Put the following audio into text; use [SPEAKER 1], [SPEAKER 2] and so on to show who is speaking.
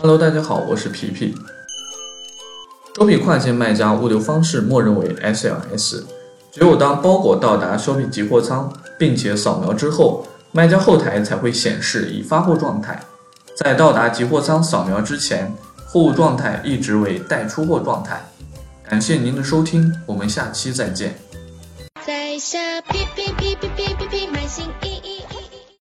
[SPEAKER 1] Hello，大家好，我是皮皮。Shopi 跨境卖家物流方式默认为 SLS，只有当包裹到达 Shopi 集货仓并且扫描之后，卖家后台才会显示已发货状态。在到达集货仓扫描之前，货物状态一直为待出货状态。感谢您的收听，我们下期再见。
[SPEAKER 2] 在下，哔哔哔哔哔哔哔。